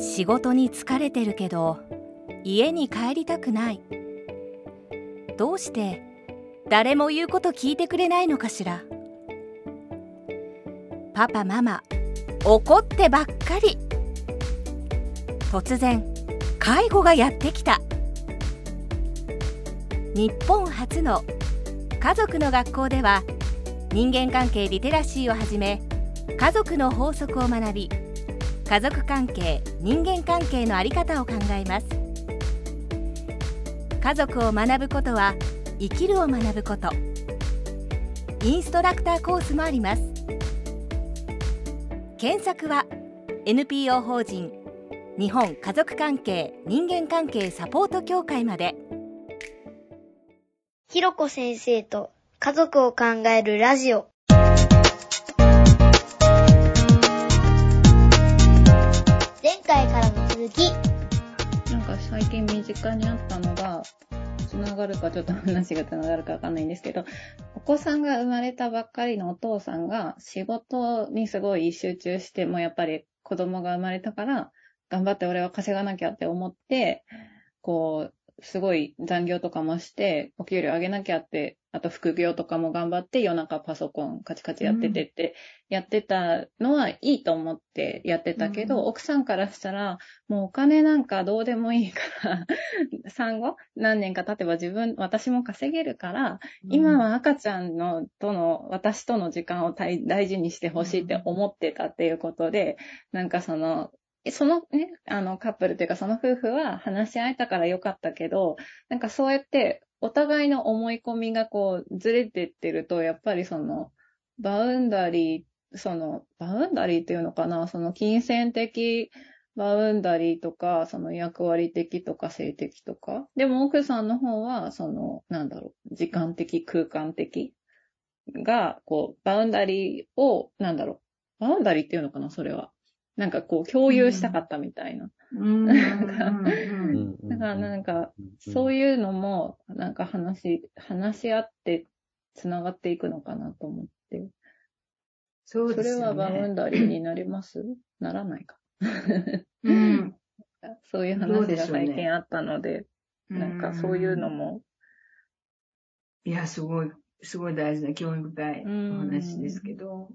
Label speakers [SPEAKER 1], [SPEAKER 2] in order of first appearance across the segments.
[SPEAKER 1] 仕事に疲れてるけど家に帰りたくない。どうして誰も言うこと聞いてくれないのかしら。パパママ怒ってばっかり。突然介護がやってきた。日本初の家族の学校では人間関係リテラシーをはじめ家族の法則を学び家族関係人間関係の在り方を考えます。家族を学ぶことは生きるを学ぶこと。インストラクターコースもあります。検索は NPO 法人日本家族関係人間関係サポート協会まで。
[SPEAKER 2] ひろこ先生と家族を考えるラジオ。からの続き。
[SPEAKER 3] なんか最近身近にあったのが、つながるかちょっと話がつながるかわかんないんですけど、お子さんが生まれたばっかりのお父さんが仕事にすごい集中して、もやっぱり子供が生まれたから、頑張って俺は稼がなきゃって思って、こう、すごい残業とかもして、お給料上げなきゃって、あと副業とかも頑張って夜中パソコンカチカチやっててって、やってたのはいいと思ってやってたけど、
[SPEAKER 4] うん。
[SPEAKER 3] 奥さんからしたら、もうお金なんかどうでもいいから、産後何年か経てば自分、私も稼げるから、今は赤ちゃんの、との、私との時間を大大事にしてほしいって思ってたっていうことで、なんかその、えそのね、あのカップルというかその夫婦は話し合えたからよかったけど、なんかそうやってお互いの思い込みがこうずれてってると、やっぱりその、バウンダリー、その、バウンダリーっていうのかな、その金銭的バウンダリーとか、その役割的とか性的とか？でも奥さんの方は、その、なんだろう、時間的、空間的が、こう、バウンダリーを、なんだろう、バウンダリーっていうのかな、それは。なんかこう、共有したかったみたいな。だからなんか、
[SPEAKER 5] うん。
[SPEAKER 3] そういうのも、なんか話、話し合って、つながっていくのかなと思って。
[SPEAKER 4] そうですよね。
[SPEAKER 3] それはバウンダリーになります？ならないか。
[SPEAKER 4] うん。
[SPEAKER 3] そういう話が最近あったので、なんかそういうのも、
[SPEAKER 4] いや、すごい、すごい大事な興味深いお話ですけど、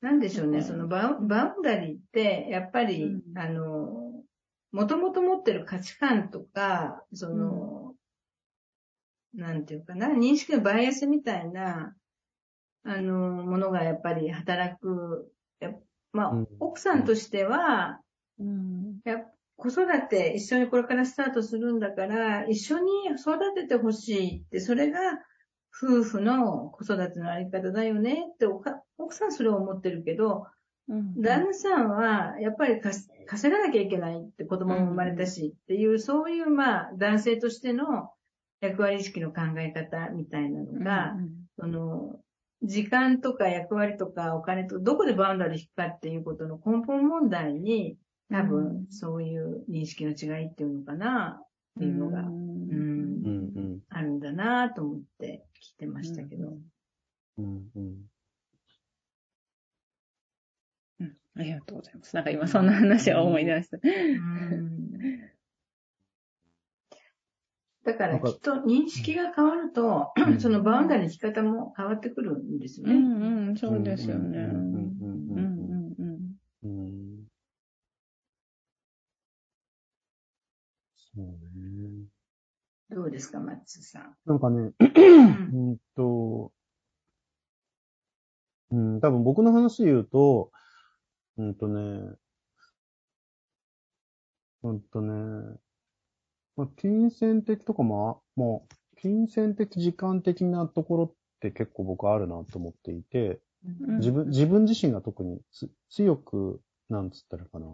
[SPEAKER 4] なんでしょうね、
[SPEAKER 3] うん
[SPEAKER 4] そのバウバウンダリーって、やっぱり、
[SPEAKER 3] うん。
[SPEAKER 4] あの、もともと持ってる価値観とか、その、なんていうかな、認識のバイアスみたいな、あの、ものがやっぱり働く、やまあ、
[SPEAKER 5] うん。
[SPEAKER 4] 奥さんとしては、
[SPEAKER 3] うん、
[SPEAKER 4] やっ子育て一緒にこれからスタートするんだから、一緒に育ててほしいって、それが夫婦の子育てのあり方だよねって奥さんそれを思ってるけど、
[SPEAKER 3] うん。
[SPEAKER 4] 旦那さんはやっぱり稼がなきゃいけないって子供も生まれたしっていう、そういうまあ男性としての役割意識の考え方みたいなのが、その、時間とか役割とかお金とどこでバウンダリー引くかっていうことの根本問題に、多
[SPEAKER 3] うん。
[SPEAKER 4] 分そういう認識の違いっていうのかなっていうのが、
[SPEAKER 3] う
[SPEAKER 4] うん。あるん。だなと思って聞いてましたけど。
[SPEAKER 5] うん。うん。
[SPEAKER 3] うん。ありがとうございます。なん。か今そん。な話を思い出した。
[SPEAKER 4] うん。だからきっと認識が変わると、
[SPEAKER 5] うん。
[SPEAKER 4] そのバウンダリーの引き方も変わってくるん。ですよね。
[SPEAKER 3] うん。うん、そうですよね。
[SPEAKER 5] う
[SPEAKER 3] うん。ん。
[SPEAKER 5] うん。うん。
[SPEAKER 3] うん。うん。
[SPEAKER 5] うん。そうね。
[SPEAKER 4] どうですか、マッツーさん？
[SPEAKER 5] なんかね、
[SPEAKER 4] う ん
[SPEAKER 5] うんと、うん、多分僕の話で言うと、うんとね、うんとね、まあ、金銭的とかも、あもう、金銭的、時間的なところって結構僕あるなと思っていて、
[SPEAKER 3] うん
[SPEAKER 5] 自分、自分自身が特につ強く、なんつったらかな、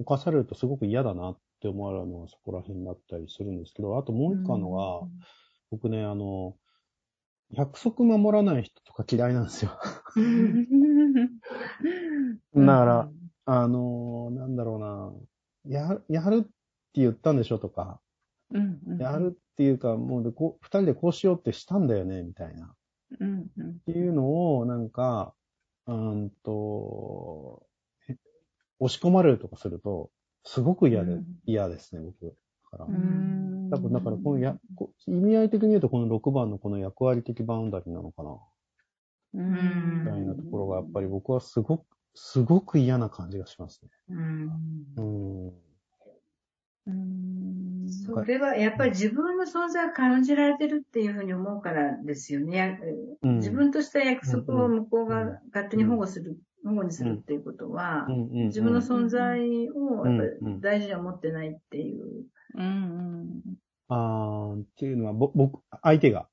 [SPEAKER 5] 犯されるとすごく嫌だなって思われるのはそこら辺だったりするんですけど、あともう一個あるのが、僕ね、あの、約束守らない人とか嫌いなんですよ。だから、あのーなんだろうな、や、やるって言ったんでしょとか、
[SPEAKER 3] うんうん、
[SPEAKER 5] やるっていうか、もうでこう、二人でこうしようってしたんだよね、みたいな。
[SPEAKER 3] うんうん。
[SPEAKER 5] っていうのを、なんか、うーんと、え押し込まれるとかすると、すごく嫌で、
[SPEAKER 3] うん
[SPEAKER 5] 嫌ですね、僕。だから。
[SPEAKER 3] うん
[SPEAKER 5] 多分、だからこのや、こ意味合い的に言うと、この6番のこの役割的バウンダリーなのかな、
[SPEAKER 3] うん
[SPEAKER 5] みたいなところが、やっぱり僕はすごく、すごく嫌な感じがしますね。
[SPEAKER 4] うん
[SPEAKER 5] うん。
[SPEAKER 3] うん
[SPEAKER 4] それはやっぱり自分の存在を感じられてるっていうふうに思うからですよね。や
[SPEAKER 5] うん
[SPEAKER 4] 自分とした約束を向こう
[SPEAKER 5] うん
[SPEAKER 4] が勝手に保護する、保護にするっていうことは、
[SPEAKER 5] うんうんうん
[SPEAKER 4] 自分の存在をやっぱ大事に思ってないっていう。
[SPEAKER 3] うん
[SPEAKER 5] あーっていうのは、ぼ僕、相手が。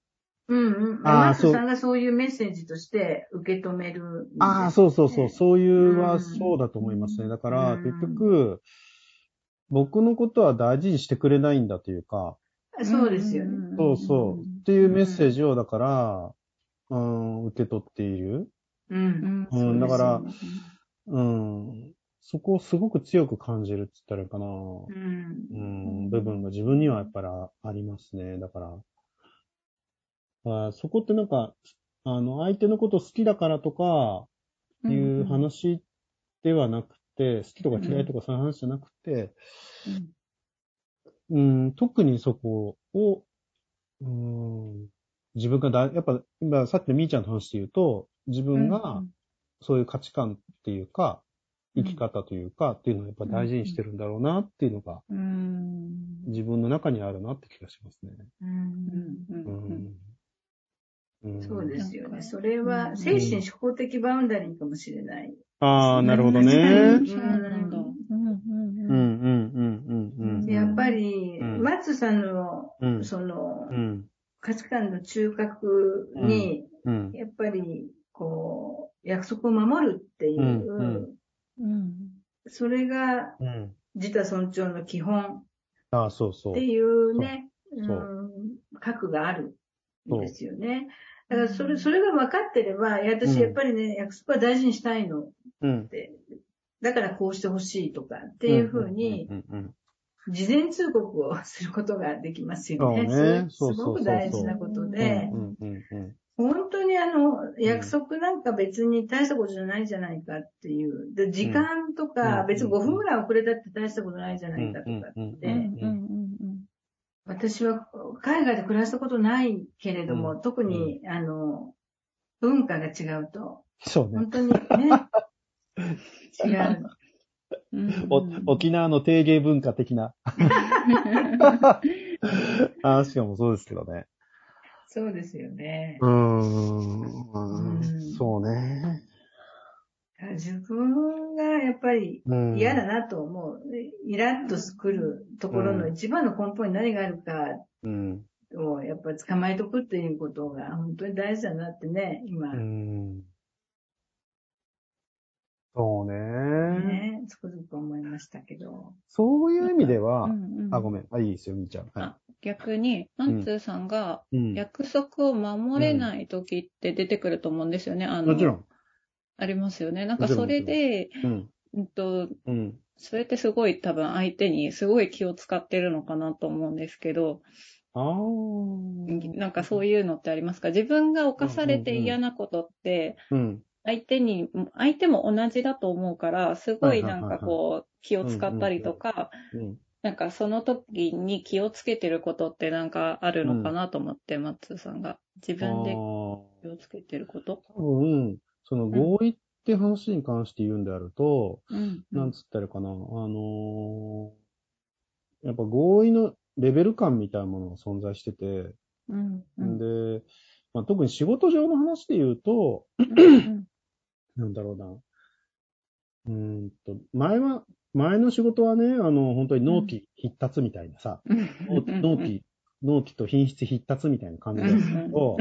[SPEAKER 4] うんうん。
[SPEAKER 5] あー
[SPEAKER 4] マックさんがそういうメッセージとして受け止めるんです。
[SPEAKER 5] ああ、そうそうそう、そういう
[SPEAKER 4] うん
[SPEAKER 5] はそうだと思いますね。だから、
[SPEAKER 4] うん
[SPEAKER 5] 結局、僕のことは大事にしてくれないんだというか、
[SPEAKER 4] そうですよね。
[SPEAKER 5] そうそう、っていうメッセージを、だから、うん、受け取っている。
[SPEAKER 4] うん。
[SPEAKER 5] うん、だから
[SPEAKER 4] そう
[SPEAKER 5] ん、そこをすごく強く感じるって言ったらいいかな。
[SPEAKER 4] うん。
[SPEAKER 5] うん、部分が自分にはやっぱりあありますね。だから、あそこってなんか、あの、相手のこと好きだからとか、いう話ではなくて、好きとか嫌いとかそういう話じゃなくて、うん、特にそこを、うん、自分がだ、やっぱ、今さっきのみーちゃんの話で言うと、自分がそういう価値観っていうか、生き方というか、っていうのをやっぱ大事にしてるんだろうなっていうのが、
[SPEAKER 3] うん。
[SPEAKER 5] 自分の中にあるなって気がしますね。
[SPEAKER 4] そうですよね。それは精神思考的バウンダリーかもしれない。
[SPEAKER 5] ああ、なるほどね。
[SPEAKER 4] うん。
[SPEAKER 3] そうなんだ。うん
[SPEAKER 5] うん、うん、うん、うん。
[SPEAKER 4] でやっぱり、
[SPEAKER 5] うん。
[SPEAKER 4] マッツさんの、
[SPEAKER 5] うん、
[SPEAKER 4] その
[SPEAKER 5] う、ん、
[SPEAKER 4] 価値観の中核に、
[SPEAKER 5] うん、
[SPEAKER 4] やっぱり、こう、約束を守るっていう、
[SPEAKER 5] うん
[SPEAKER 3] うん。
[SPEAKER 4] それが、
[SPEAKER 5] うん。
[SPEAKER 4] 自他尊重の基本
[SPEAKER 5] ああ、そうそう。
[SPEAKER 4] って。いうね、核があるんですよね。だから、それ、
[SPEAKER 3] うん。
[SPEAKER 4] それが分かってれば、いや、私、
[SPEAKER 5] うん。
[SPEAKER 4] やっぱりね、約束は大事にしたいの。っ
[SPEAKER 5] うん。
[SPEAKER 4] て、だからこうしてほしいとかっていうふうに、事前通告をすることができますよね。
[SPEAKER 5] そうね。
[SPEAKER 4] すごく大事なことで約束なんか別に大したことじゃないじゃないかっていう。で時間とか、
[SPEAKER 5] うん
[SPEAKER 4] 別に5分ぐらい遅れたって大したことないじゃないかとかって。私は海外で暮らしたことないけれども、
[SPEAKER 5] うん
[SPEAKER 4] 特に、あの、文化が違うと、
[SPEAKER 5] そうね。
[SPEAKER 4] 本当にね、違う。
[SPEAKER 3] うん
[SPEAKER 5] お沖縄の定芸文化的な話かもそうですけどね。
[SPEAKER 4] そうですよね。
[SPEAKER 5] うー
[SPEAKER 4] うん
[SPEAKER 5] ん。そうね。
[SPEAKER 4] 自分がやっぱり
[SPEAKER 5] うん
[SPEAKER 4] 嫌だなと思う。イラッとくるところの一番の根本に何があるか
[SPEAKER 5] うん。
[SPEAKER 4] をやっぱり捕まえとくっていうことが本当に大事だなってね、今、
[SPEAKER 5] うん。そうね。
[SPEAKER 4] ね、つくづく思いましたけど。
[SPEAKER 5] そういう意味では、
[SPEAKER 3] うんうん
[SPEAKER 5] あ、ごめん。あ、いいですよ、みーちゃん。は
[SPEAKER 3] あ逆に、マンツーさんが。約束を守れない時って出てくると思うんですよね。あの
[SPEAKER 5] もちろん。
[SPEAKER 3] ありますよね。なんかそれで、
[SPEAKER 5] うん。
[SPEAKER 3] うんと、
[SPEAKER 5] うん。
[SPEAKER 3] それってすごい多分相手にすごい気を使ってるのかなと思うんですけど、
[SPEAKER 5] ああ。
[SPEAKER 3] なんかそういうのってありますか？自分が犯されて嫌なことって、
[SPEAKER 5] うん。
[SPEAKER 3] 相手に、相手も同じだと思うから、すごいなんかこう、気を使ったりとか、
[SPEAKER 5] うん。
[SPEAKER 3] なんかその時に気をつけてることってなんかあるのかなと思って、マッツーさんが。自分で気をつけてること
[SPEAKER 5] 多分、その合意って話に関して言うんであると、
[SPEAKER 3] うん。
[SPEAKER 5] なんつったらかな、あのーやっぱ合意のレベル感みたいなものが存在してて、
[SPEAKER 3] うん。うん。
[SPEAKER 5] で、まあ、特に仕事上の話で言うと、
[SPEAKER 3] うん
[SPEAKER 5] なんだろうな。うーんと、前は、前の仕事はね、あの、本当に納期必達みたいなさ、納期、納期、納期と品質必達みたいな感じだったけど、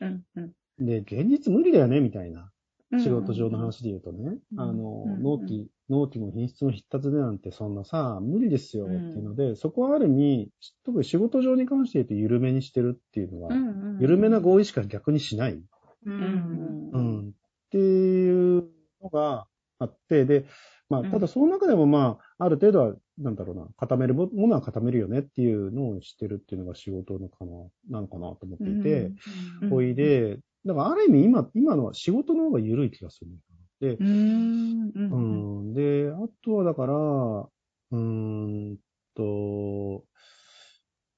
[SPEAKER 3] うん。うん。
[SPEAKER 5] で、現実無理だよね、みたいな。
[SPEAKER 3] うん。
[SPEAKER 5] 仕事上の話で言うとね、
[SPEAKER 3] うん。
[SPEAKER 5] あの、
[SPEAKER 3] うん
[SPEAKER 5] 納期、納期も品質も必達でなんてそんなさ、無理ですよっていうので、そこはある意味、特に仕事上に関して言うと緩めにしてるっていうのは、
[SPEAKER 3] うん
[SPEAKER 5] 緩めな合意しか逆にしない。
[SPEAKER 4] う。
[SPEAKER 3] うん。ん
[SPEAKER 5] う
[SPEAKER 3] うん。
[SPEAKER 5] ん。っていうのがあって、で、まあ、
[SPEAKER 3] うん。
[SPEAKER 5] ただその中でもまあ、ある程度は、なんだろうな、固めるものは固めるよねっていうのをしてるっていうのが仕事のかな、なのかなと思っていて、
[SPEAKER 3] うん
[SPEAKER 5] ほいで、だからある意味今、今のは仕事の方が緩い気がする。で、
[SPEAKER 3] うん。う
[SPEAKER 5] うん。ん。で、あとはだから、うーんと、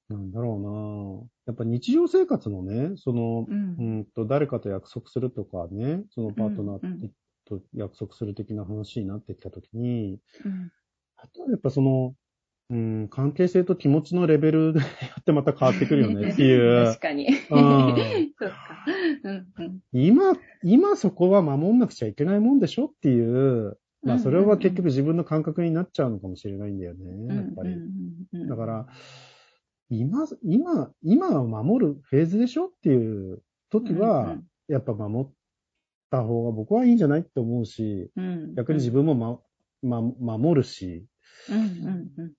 [SPEAKER 5] なんだろうな。やっぱ日常生活のね、その、
[SPEAKER 3] うん。
[SPEAKER 5] うんと、誰かと約束するとかね、そのパートナ
[SPEAKER 3] うんうん
[SPEAKER 5] ーと約束する的な話になってきたときに、
[SPEAKER 3] うん。
[SPEAKER 5] あとはやっぱその、うん、関係性と気持ちのレベルでやってまた変わってくるよねっていう
[SPEAKER 3] 確。かに。
[SPEAKER 5] うん
[SPEAKER 3] そっか。うんうん。
[SPEAKER 5] 今、今そこは守んなくちゃいけないもんでしょっていう、まあそれは結局自分の感覚になっちゃうのかもしれないんだよね、やっぱり。だから、今、今、今は守るフェーズでしょっていう時は、やっぱ守った方が僕はいいんじゃないって思うし、
[SPEAKER 3] うん、
[SPEAKER 5] 逆に自分もま、ま、守るし、
[SPEAKER 3] うんうんうん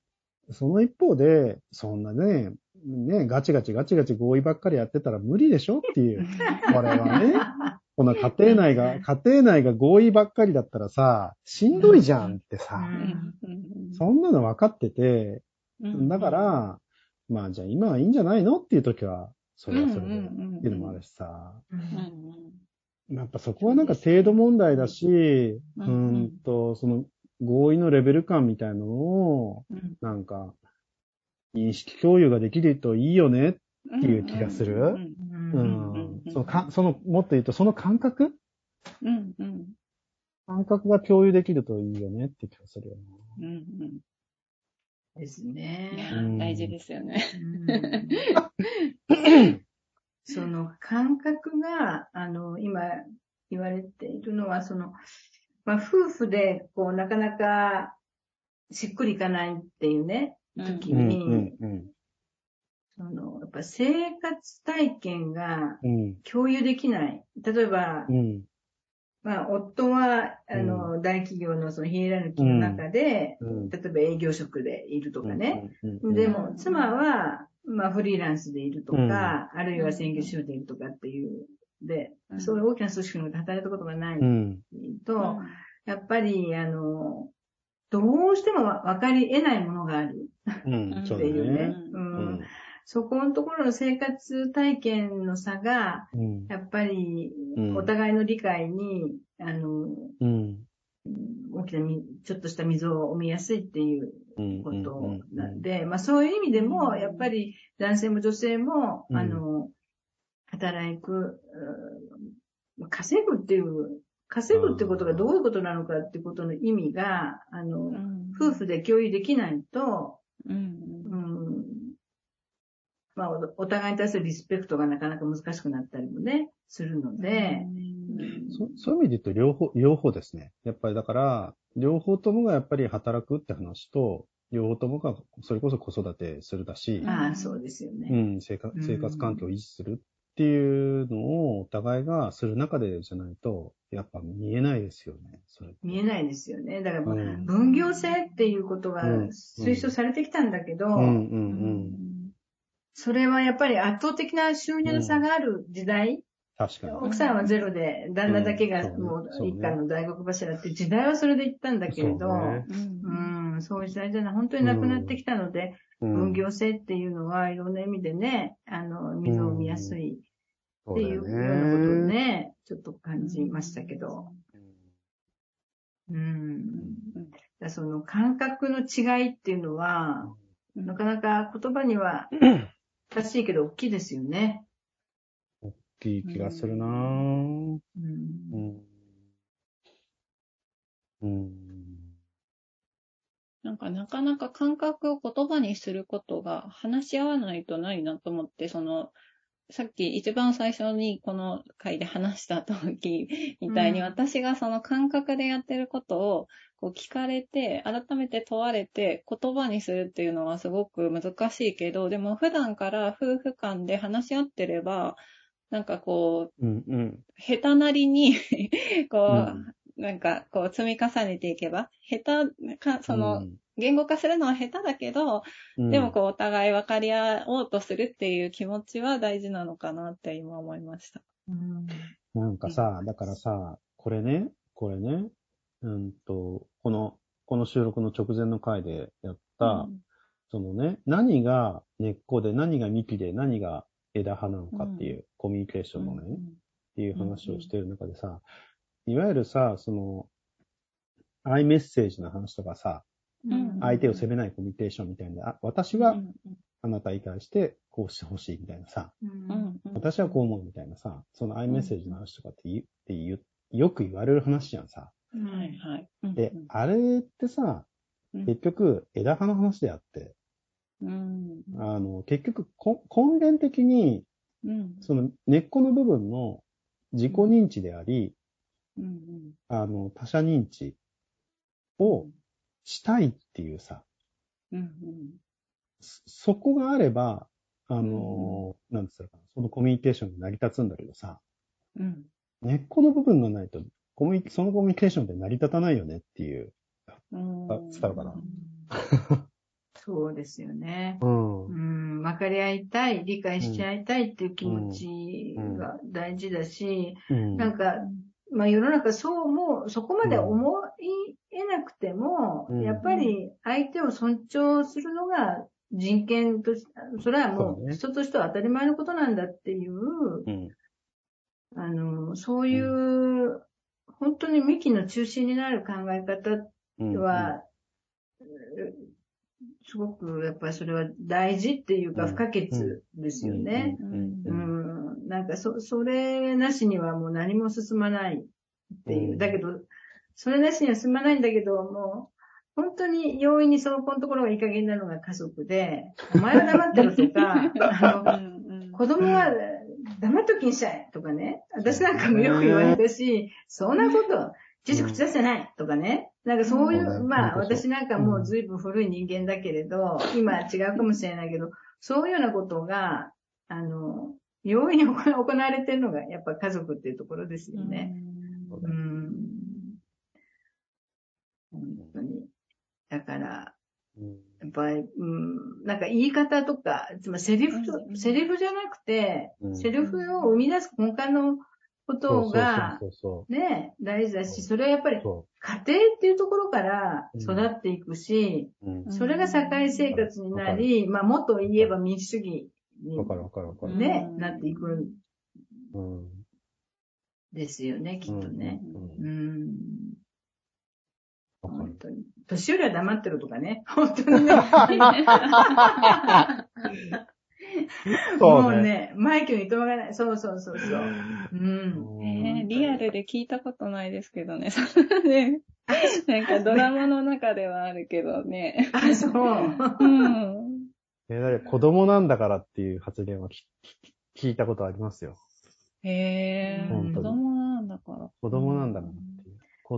[SPEAKER 5] その一方で、そんなね、ね、ガチガチガチガチ合意ばっかりやってたら無理でしょっていう。これはね、この家庭内が、家庭内が合意ばっかりだったらさ、しんどいじゃんってさ、そんなの分かってて、だか、ら、まあじゃあ今はいいんじゃないのっていう時は、それはそれで、っていうのもあるしさ、やっぱそこはなんか程度問題だし、う
[SPEAKER 3] うん
[SPEAKER 5] んと、その合意のレベル感みたいなのを、
[SPEAKER 3] うん
[SPEAKER 5] なんか、認識共有ができるといいよね。っていう気がする
[SPEAKER 3] うん
[SPEAKER 5] う
[SPEAKER 3] うん
[SPEAKER 5] ん。そのか、その、もっと言うと、その感覚
[SPEAKER 3] うんうん
[SPEAKER 5] 感覚が共有できるといいよねって気がするよ
[SPEAKER 3] うんうん
[SPEAKER 4] です
[SPEAKER 3] い
[SPEAKER 4] ね。
[SPEAKER 3] や
[SPEAKER 5] うん
[SPEAKER 3] 大事ですよね。
[SPEAKER 4] その感覚が、あの、今言われているのは、その、まあ、夫婦で、こう、なかなか、しっくりいかないっていうね、時
[SPEAKER 5] ね。
[SPEAKER 4] に、
[SPEAKER 5] うん、うん、
[SPEAKER 4] その、やっぱ生活体験が
[SPEAKER 5] うん。
[SPEAKER 4] 共有できない。例えば、
[SPEAKER 5] うん。
[SPEAKER 4] まあ、夫は、あの、大企業のそのヒエラルキーの中で、
[SPEAKER 5] うん。
[SPEAKER 4] 例えば営業職でいるとかね。
[SPEAKER 5] うん。うん
[SPEAKER 4] でも、妻は、まあ、フリーランスでいるとか、
[SPEAKER 5] うん
[SPEAKER 4] あるいは専業主婦でいるとかっていう、で、
[SPEAKER 3] うん。
[SPEAKER 4] そういう大きな組織の中で働いたことがない
[SPEAKER 5] うん。
[SPEAKER 4] と、やっぱり、あの、どうしても分かり得ないものがある っていうね。そこのところの生活体験の差が、
[SPEAKER 5] うん。
[SPEAKER 4] やっぱり
[SPEAKER 5] うん、
[SPEAKER 4] お互いの理解に、あの、
[SPEAKER 5] うん。
[SPEAKER 4] 大きなみ、ちょっとした溝を生みやすいっていう
[SPEAKER 5] うん。
[SPEAKER 4] ことなんで、まあそういう意味でも、やっぱり男性も女性も、
[SPEAKER 5] うん。
[SPEAKER 4] あの、働く、うん稼ぐっていう、稼ぐってことがどういうことなのかってことの意味が、あの、夫婦で共有できないと、
[SPEAKER 3] うん。
[SPEAKER 4] うん、まあおお互いに対するリスペクトがなかなか難しくなったりもね、するので、
[SPEAKER 5] そそういう意味で言うと、両方、両方ですね。やっぱりだから、両方ともがやっぱり働くって話と、両方ともが、それこそ子育てするだし、
[SPEAKER 4] ああ、そうですよね。
[SPEAKER 5] うん、生活、生活環境を維持するっていうのをお互いがする中でじゃないと、やっぱ見えないですよね。それ
[SPEAKER 4] 見えないですよね。だから、
[SPEAKER 5] うん。
[SPEAKER 4] 分業制っていうことが
[SPEAKER 5] うん。
[SPEAKER 4] 推奨されてきたんだけど、
[SPEAKER 5] うんうんうん。
[SPEAKER 4] それはやっぱり圧倒的な収入の差がある時代、
[SPEAKER 5] 確かに。
[SPEAKER 4] 奥さんはゼロで、旦那だけが
[SPEAKER 5] うん。
[SPEAKER 4] も
[SPEAKER 5] そう
[SPEAKER 4] 一家の大黒柱って時代はそれで行ったんだけれど、
[SPEAKER 5] そうね。
[SPEAKER 4] うん、そういう時代じゃない、本当になくなってきたので、
[SPEAKER 5] うん
[SPEAKER 4] 分業制っていうのはいろんな意味でね、あの、水を見やすいっていうようなことをね、ちょっと感じましたけど、うん。だその感覚の違いっていうのは、なかなか言葉には難しいけど大きいですよね。
[SPEAKER 5] 大きい気がするなぁ。
[SPEAKER 4] うん
[SPEAKER 5] うん。うん。
[SPEAKER 3] なんかなかなか感覚を言葉にすることが話し合わないとないなと思って、その、さっき一番最初にこの回で話した時みたいに、
[SPEAKER 4] うん
[SPEAKER 3] 私がその感覚でやってることをこう聞かれて、改めて問われて言葉にするっていうのはすごく難しいけど、でも普段から夫婦間で話し合ってれば、なんかこう、
[SPEAKER 5] うんうん。
[SPEAKER 3] 下手なりに こう、
[SPEAKER 5] うん
[SPEAKER 3] なんか、こう、積み重ねていけば、下手か、その、言語化するのは下手だけど、
[SPEAKER 5] うん、
[SPEAKER 3] でもこう、お互い分かり合おうとするっていう気持ちは大事なのかなって今思いました。
[SPEAKER 4] うん。
[SPEAKER 5] なんかさ、だからさ、これね、これね、うんと、この、この収録の直前の回でやった、そのね、何が根っこで、何が幹で、何が枝葉なのかっていう、コミュニケーションのね、っていう話をしてる中でさ、いわゆるさ、その、アイメッセージの話とかさ、
[SPEAKER 3] うん。
[SPEAKER 5] 相手を責めないコミュニケーションみたいな、あ私はあなたに対してこうしてほしいみたいなさ、
[SPEAKER 4] うん。
[SPEAKER 5] 私はこう思うみたいなさ、そのアイメッセージの話とかって言うって言うよく言われる話じゃんさ。
[SPEAKER 3] はいはい。うん
[SPEAKER 5] で、あれってさ、
[SPEAKER 3] うん。
[SPEAKER 5] 結局枝葉の話であって、
[SPEAKER 3] うん。
[SPEAKER 5] あの、結局こ根源的に
[SPEAKER 3] うん。
[SPEAKER 5] その根っこの部分の自己認知であり、
[SPEAKER 3] うん
[SPEAKER 5] あの、他者認知をしたいっていうさ、
[SPEAKER 3] うんうん。
[SPEAKER 5] そそこがあれば、あの、なんつったらかな、そのコミュニケーションが成り立つんだけどさ、
[SPEAKER 3] うん。
[SPEAKER 5] 根っこの部分がないと、コミそのコミュニケーションって成り立たないよねっていう。
[SPEAKER 3] うん。
[SPEAKER 5] あ伝わるかな？
[SPEAKER 4] そうですよね。
[SPEAKER 5] うん。
[SPEAKER 4] う。ん、分かり合いたい、理解し合いたいっていう気持ちが大事だし、
[SPEAKER 5] うん。
[SPEAKER 4] なんか、まあ世の中そうも、そこまで思い得なくても、
[SPEAKER 5] うん。
[SPEAKER 4] やっぱり相手を尊重するのが人権とし、それはも
[SPEAKER 5] そう
[SPEAKER 4] 人としては当たり前のことなんだっていう、
[SPEAKER 5] うん。
[SPEAKER 4] あの、そういう、本当に幹の中心になる考え方
[SPEAKER 5] うん
[SPEAKER 4] は、すごくやっぱりそれは大事っていうか
[SPEAKER 5] うん
[SPEAKER 4] 不可欠ですよね。なんかそ、それなしにはもう何も進まないっていう。
[SPEAKER 5] うん
[SPEAKER 4] だけど、それなしには進まないんだけど、もう、本当に容易にそこのところがいい加減なのが家族で、お前は黙ってろとか、あの、子供は黙っときんしゃいとかね。私なんかもよく言われたし、そんなこと、父口出せないとかね。なんかそういう、
[SPEAKER 5] うん。
[SPEAKER 4] まあ私なんかもう随分古い人間だけれど、今違うかもしれないけど、そういうようなことが、あの、容易に行行われてるのがやっぱ家族っていうところですよね。うん。本当に。だから、
[SPEAKER 5] うん。
[SPEAKER 4] やっぱり、うん、なんか言い方とか、つまりセリフセリフじゃなくて、
[SPEAKER 5] うん。
[SPEAKER 4] セリフを生み出す根幹のことが、ね、大事だし、それはやっぱり
[SPEAKER 5] そ
[SPEAKER 4] 家庭っていうところから育っていくし。それが社会生活になり、まあもっと言えば民主主義に。ね、
[SPEAKER 3] うん
[SPEAKER 4] なっていくん
[SPEAKER 5] うん。
[SPEAKER 4] ですよね、きっとね。
[SPEAKER 5] うん。
[SPEAKER 4] 本当に。年寄りは黙ってるとかね。本当にね。
[SPEAKER 5] そうね。
[SPEAKER 4] もうね、マイケルにとまがない。そうそうそうそう。うん。
[SPEAKER 3] えーリアルで聞いたことないですけどね。そんなね。なんかドラマの中ではあるけどね。
[SPEAKER 4] あ、そう。
[SPEAKER 3] うん。
[SPEAKER 5] えだ子供なんだからっていう発言はき聞いたことありますよ。
[SPEAKER 3] へえ、子供なんだから。
[SPEAKER 5] 子供なんだからう。子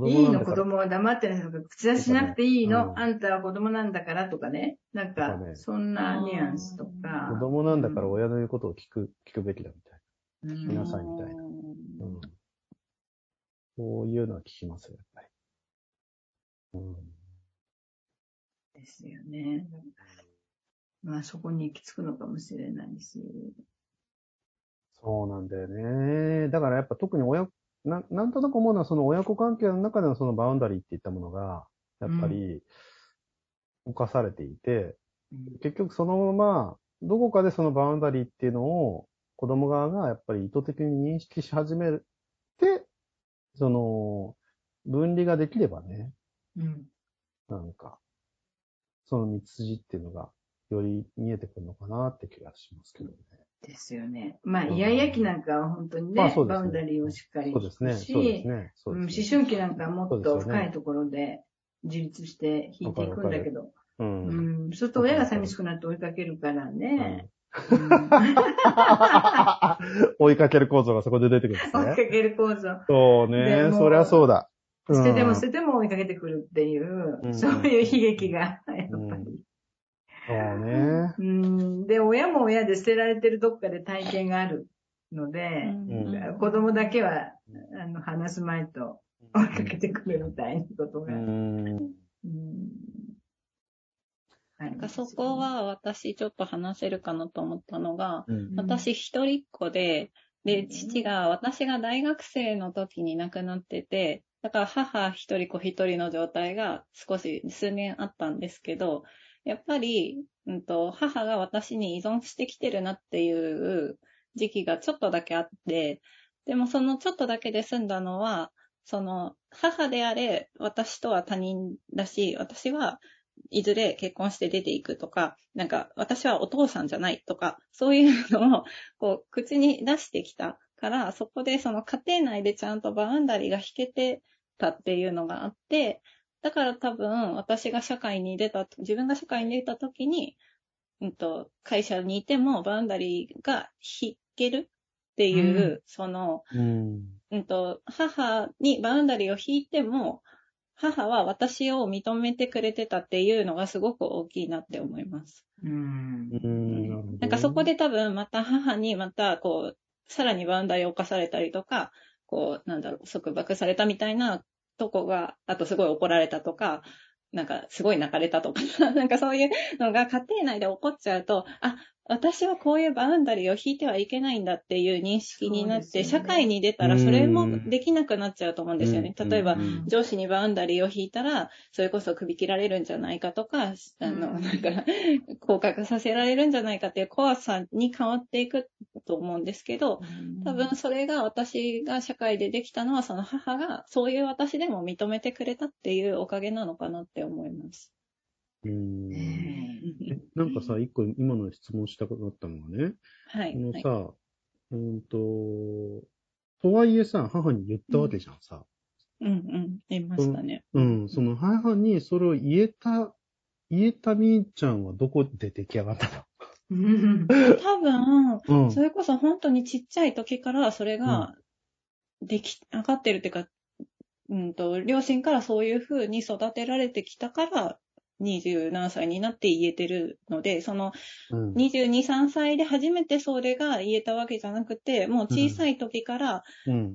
[SPEAKER 4] いいの。子供は黙ってないとか、口出ししなくていいの、
[SPEAKER 5] うん
[SPEAKER 4] あんたは子供なんだからとかね。なんかそんなニュアンスとか。
[SPEAKER 5] 子供なんだから親の言うことを聞く、聞くべきだみたい
[SPEAKER 4] うん
[SPEAKER 5] 皆さんみたいなな。うん。そういうのは聞きますよ、やっぱり。うん。
[SPEAKER 4] ですよね。まあそこに行き着くのかもしれないし。
[SPEAKER 5] そうなんだよね。だからやっぱ特に親、ななんとなく思うのはその親子関係の中でのそのバウンダリーっていったものが、やっぱり、犯されていて、結局そのまま、どこかでそのバウンダリーっていうのを子供側がやっぱり意図的に認識し始めて、その、分離ができればね、
[SPEAKER 4] うん。
[SPEAKER 5] なんか、その道筋っていうのがより見えてくるのかなって気がしますけどね。
[SPEAKER 4] ですよね。まあ、
[SPEAKER 5] うん
[SPEAKER 4] イヤイヤ期なんかは本当にね、
[SPEAKER 5] まあね
[SPEAKER 4] バウンダリーをしっかり
[SPEAKER 5] そうですね。
[SPEAKER 4] し
[SPEAKER 5] そうですね。そう
[SPEAKER 4] うん思春期なんかはもっと深いところで自立して引いていくんだけど、
[SPEAKER 5] う。
[SPEAKER 4] うんん、そうすると親が寂しくなって追いかけるからね、
[SPEAKER 5] うん
[SPEAKER 4] うん
[SPEAKER 5] 追いかける構造がそこで出てくるんです
[SPEAKER 4] 追いか
[SPEAKER 5] ね。
[SPEAKER 4] ける構造。
[SPEAKER 5] そう
[SPEAKER 4] で
[SPEAKER 5] ね。
[SPEAKER 4] も
[SPEAKER 5] そりゃそうだ。
[SPEAKER 4] 捨てても
[SPEAKER 5] うん
[SPEAKER 4] 捨てても追いかけてくるっていう、
[SPEAKER 5] うん
[SPEAKER 4] そういう悲劇が、やっぱり。
[SPEAKER 5] そうね。
[SPEAKER 4] うん、で、親も親で捨てられてるどっかで体験があるので、
[SPEAKER 5] うん
[SPEAKER 4] 子供だけは、あの、話すまいと追いかけてくるみたいなことが。
[SPEAKER 5] うん。
[SPEAKER 4] うん
[SPEAKER 3] なんかそこ、は私ちょっと話せるかなと思ったのが、
[SPEAKER 5] うん
[SPEAKER 3] 私一人っ子で、で、父が、私が大学生の時に亡くなってて、だから母一人子一人の状態が少し数年あったんですけど、やっぱり、うんと、母が私に依存してきてるなっていう時期がちょっとだけあって、でもそのちょっとだけで済んだのは、その、母であれ、私とは他人だし、私はいずれ結婚して出ていくとか、なんか私はお父さんじゃないとか、そういうのをこう口に出してきたから、そこでその家庭内でちゃんとバウンダリーが引けてたっていうのがあって、だから多分私が社会に出た、自分が社会に出た時に、うんと、会社にいてもバウンダリーが引けるっていう、うん、その、うん、うんと、母にバウンダリーを引いても、母は私を認めてくれてたっていうのがすごく大きいなって思います。うん。なんかそこで多分また母にまたこう、さらにバウンダリーを侵されたりとか、こう、なんだろう、束縛されたみたいなとこが、あとすごい怒られたとか、なんかすごい泣かれたとか、なんかそういうのが家庭内で起こっちゃうと、あ、私はこういうバウンダリーを引いてはいけないんだっていう認識になって、ね、社会に出たらそれもできなくなっちゃうと思うんですよね。例えば、上司にバウンダリーを引いたら、それこそ首切られるんじゃないかとか、あの、なんか、降格させられるんじゃないかっていう怖さに変わっていくと思うんですけど、多分それが私が社会でできたのは、その母がそういう私でも認めてくれたっていうおかげなのかなって思います。うん。
[SPEAKER 5] なんかさ、一個今の質問したかったのがね、はい。このさ、はい、うんと、とはいえさ、母に言ったわけじゃんさ。
[SPEAKER 3] うん、うん、言いましたね。
[SPEAKER 5] うん、その母にそれを言えた、言えたみーちゃんはどこで出来上がったの？
[SPEAKER 3] 多分、うん、それこそ本当にちっちゃい時からそれが出来上がってるっていうか、うんと、両親からそういう風に育てられてきたから、二十何歳になって言えてるので、その、二十二、三歳で初めてそれが言えたわけじゃなくて、もう小さい時から、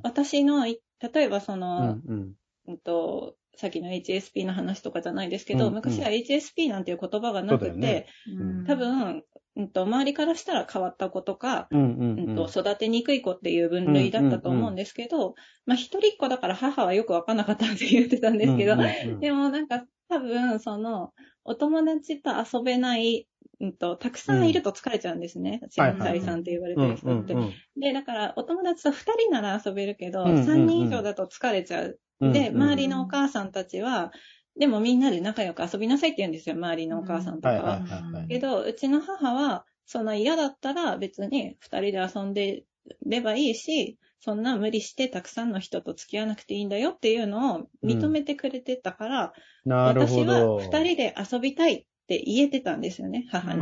[SPEAKER 3] 私の、例えばその、うんうん、と、さっきの HSP の話とかじゃないですけど、うんうん、昔は HSP なんていう言葉がなくて、ね。うん、多分、うんと、周りからしたら変わった子とか、うんうんうん、と育てにくい子っていう分類だったと思うんですけど、うんうんうん、まあ一人っ子だから母はよくわかんなかったって言ってたんですけど、うんうんうん、でもなんか多分、その、お友達と遊べない、うんと、たくさんいると疲れちゃうんですね。チームタリさんって言われてる人って。で、だから、お友達と二人なら遊べるけど、三、人以上だと疲れちゃう。で、周りのお母さんたちは、でもみんなで仲良く遊びなさいって言うんですよ、周りのお母さんとかは。けど、うちの母は、その嫌だったら別に二人で遊んでればいいし、そんな無理してたくさんの人と付き合わなくていいんだよっていうのを認めてくれてたから、うん、私は二人で遊びたいって言えてたんですよね、母に。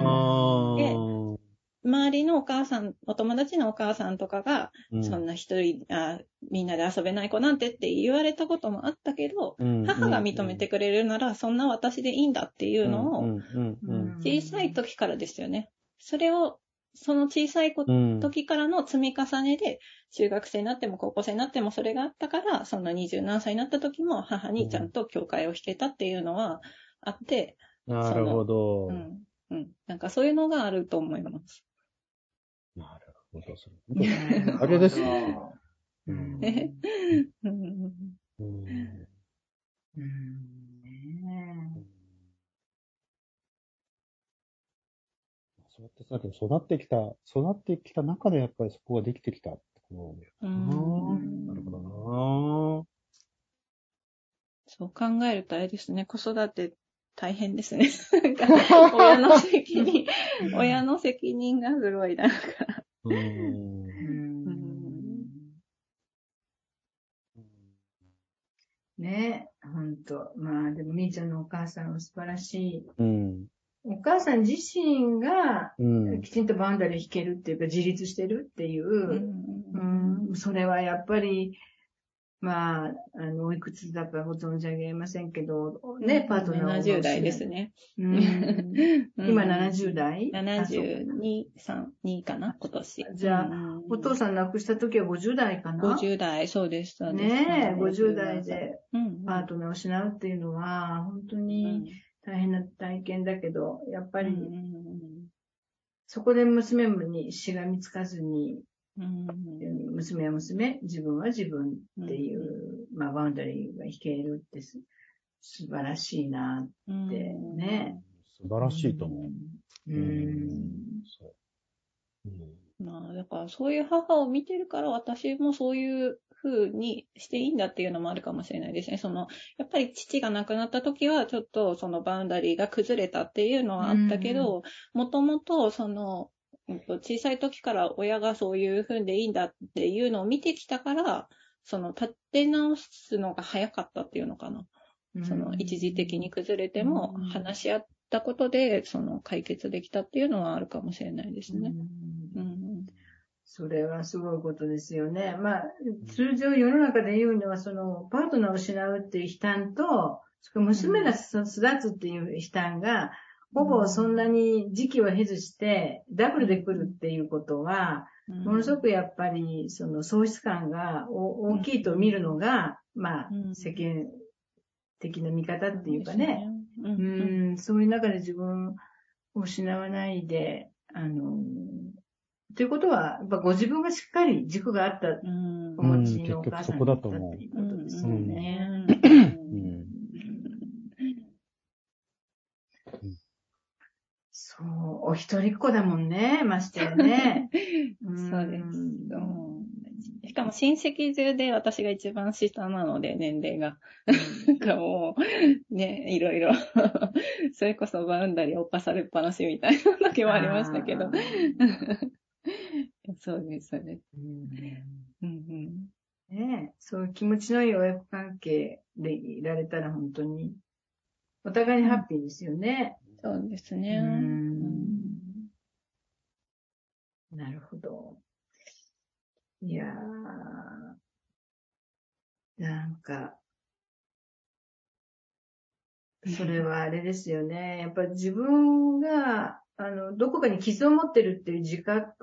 [SPEAKER 3] で、周りのお母さん、お友達のお母さんとかが、うん、そんな一人あ、みんなで遊べない子なんてって言われたこともあったけど、うん、母が認めてくれるなら、そんな私でいいんだっていうのを、小さい時からですよね。それを、その小さい時からの積み重ねで、中学生になっても高校生になってもそれがあったから、そんな二十何歳になった時も母にちゃんと教会を弾けたっていうのはあって、
[SPEAKER 5] なるほど。
[SPEAKER 3] うん。うん。なんかそういうのがあると思います。
[SPEAKER 5] なるほど。それ あれですね。うん。うん。そうやってさ、育ってきた、育ってきた中でやっぱりそこができてきたってことだよな。なるほどな。
[SPEAKER 3] そう考えるとあれですね、子育て大変ですね。親の責任、親の責任がすごいなんかうん。
[SPEAKER 4] ねほんと。まあ、でも、みーちゃんのお母さんは素晴らしい。うん。お母さん自身が、きちんとバウンダリー引けるっていうか、自立してるっていう、うん、うん、それはやっぱり、まあ、あの、おいくつだかご存知あげませんけど、ね、パートナ
[SPEAKER 3] ー70代ですね。
[SPEAKER 4] うん、今70代
[SPEAKER 3] ?72、3、2かな、今年。
[SPEAKER 4] じゃあ、お父さん亡くした時は50代かな
[SPEAKER 3] ?50 代、そうです。
[SPEAKER 4] ねえ、50代でパートナーを失うっていうのは、本当に大変な体験だけど、やっぱり、そこで娘にしがみつかずに、うん、娘は娘、自分は自分っていう、うん、まあ、バウンダリーが引けるってす素晴らしいなってね。
[SPEAKER 5] 素晴らしいと思う。うん。うん
[SPEAKER 3] そう。まあ、だからそういう母を見てるから私もそういう風にしていいんだっていうのもあるかもしれないですね。その、やっぱり父が亡くなった時は、ちょっとそのバウンダリーが崩れたっていうのはあったけど、もともとその、小さい時から親がそういう風でいいんだっていうのを見てきたから、その立て直すのが早かったっていうのかな。その一時的に崩れても話し合ったことで、その解決できたっていうのはあるかもしれないですね。うん、
[SPEAKER 4] それはすごいことですよね。まあ、通常世の中で言うのは、その、パートナーを失うっていう悲嘆と、娘が育つっていう悲嘆が、ほぼそんなに時期を経ずしてダブルで来るっていうことは、ものすごくやっぱりその喪失感が大きいと見るのが、まあ、世間的な見方っていうかね、うん、そういう中で自分を失わないで、あの、ということは、やっぱご自分がしっかり軸があったお持ちのお母さんだったっていうことですよね。そう、お一人っ子だもんね、ましてやね。
[SPEAKER 3] そうです。しかも親戚中で私が一番下なので、年齢が。なんか もう、ね、いろいろそれこそバウンダリー犯されっぱなしみたいな時もありましたけど。そうです、そうです。うん
[SPEAKER 4] うんねそういう気持ちのいい親子関係でいられたら本当に、お互いにハッピーですよね。
[SPEAKER 3] そうですね。
[SPEAKER 4] なるほど。いやー、なんか、それはあれですよね。やっぱり自分が、あの、どこかに傷を持ってるっていう自覚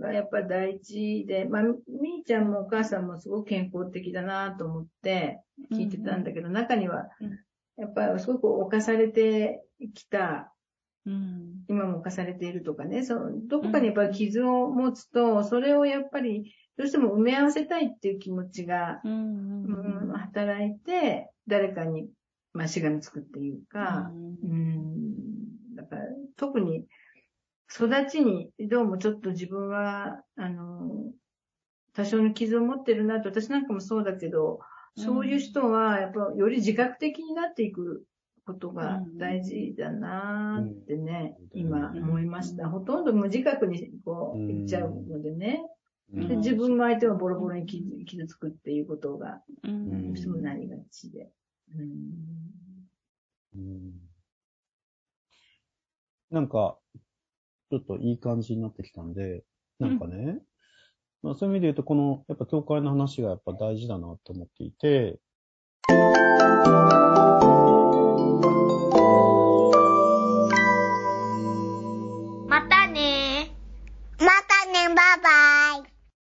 [SPEAKER 4] がやっぱ大事で、まあ、みーちゃんもお母さんもすごく健康的だなと思って聞いてたんだけど、中には、やっぱりすごく侵されてきた、うん、今も侵されているとかね、その、どこかにやっぱり傷を持つと、それをやっぱり、どうしても埋め合わせたいっていう気持ちが、うん、うん、働いて、誰かに、まあ、しがみつくっていうか、うん、だから、特に、育ちに、どうもちょっと自分は、あの、多少の傷を持ってるなと、私なんかもそうだけど、そういう人は、やっぱより自覚的になっていくことが大事だなーってね、うん、今思いました。ほとんど無自覚にこう言っちゃうのでね。で自分も相手はボロボロに傷つくっていうことが、どうなりがちで。
[SPEAKER 5] なんか、ちょっといい感じになってきたんで、なんかね、まあ、そういう意味で言うと、この、やっぱ教会の話がやっぱ大事だなと思っていて、